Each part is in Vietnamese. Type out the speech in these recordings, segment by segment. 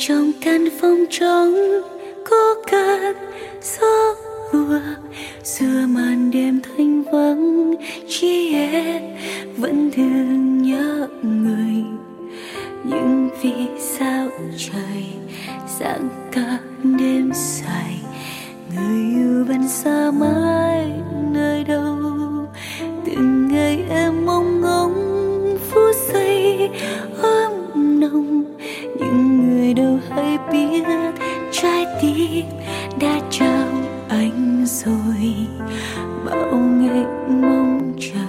trong căn phòng trống có cơn gió lùa giữa màn đêm thanh vắng chỉ em vẫn thường nhớ người. Nhưng vì sao trời sáng đã trao anh rồi. Bao ngày mong chờ,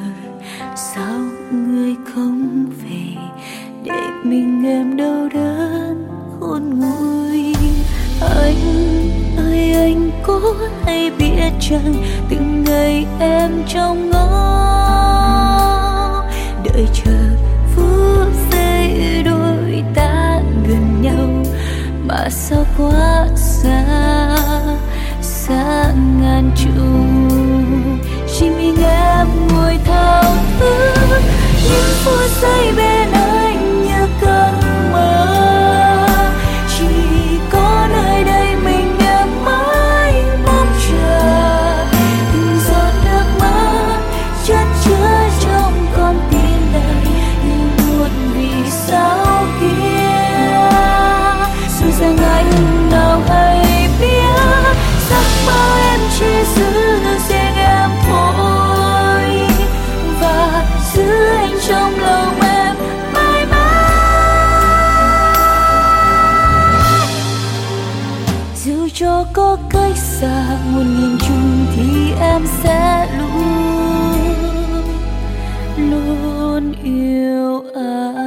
sao người không về để mình em đau đớn khôn nguôi? Anh ơi, anh có hay biết chăng từng ngày em trong ngõ? Đợi chờ phút giây đôi ta gần nhau, mà sao quá xa xa ngàn trùng chỉ mình em ngồi thao thức những phút giây bên có cách xa muôn nghìn chung thì em sẽ luôn luôn yêu anh.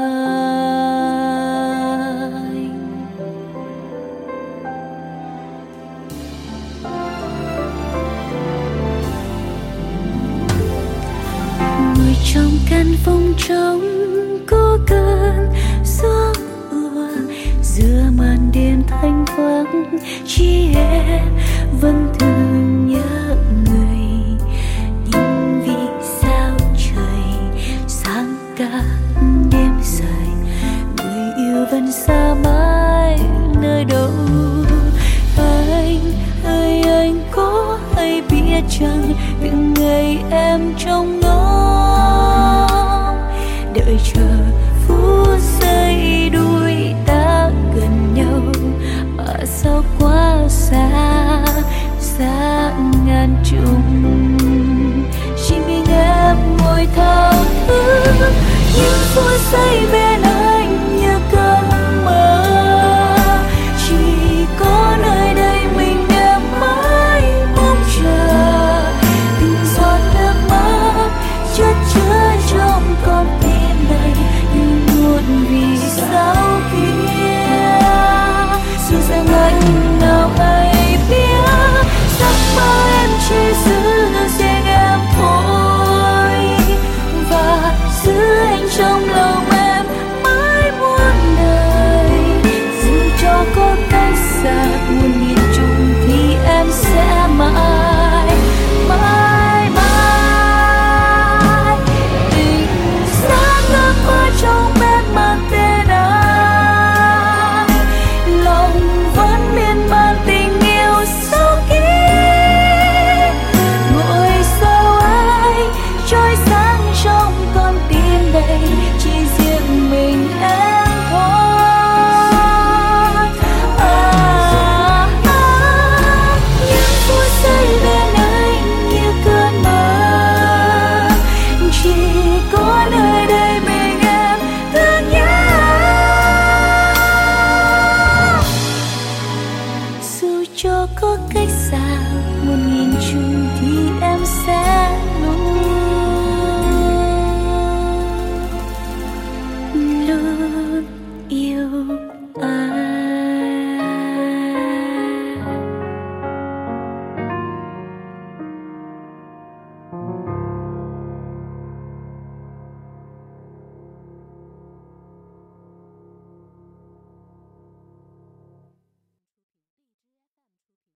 Ngồi trong căn phòng trống chỉ em vẫn vâng, thường nhớ người nhưng vì sao trời sáng cả đêm dài. Người yêu vẫn xa mãi nơi đâu. Anh ơi anh có hay biết chăng từng ngày em trong ngóng đợi chờ thức những phút giây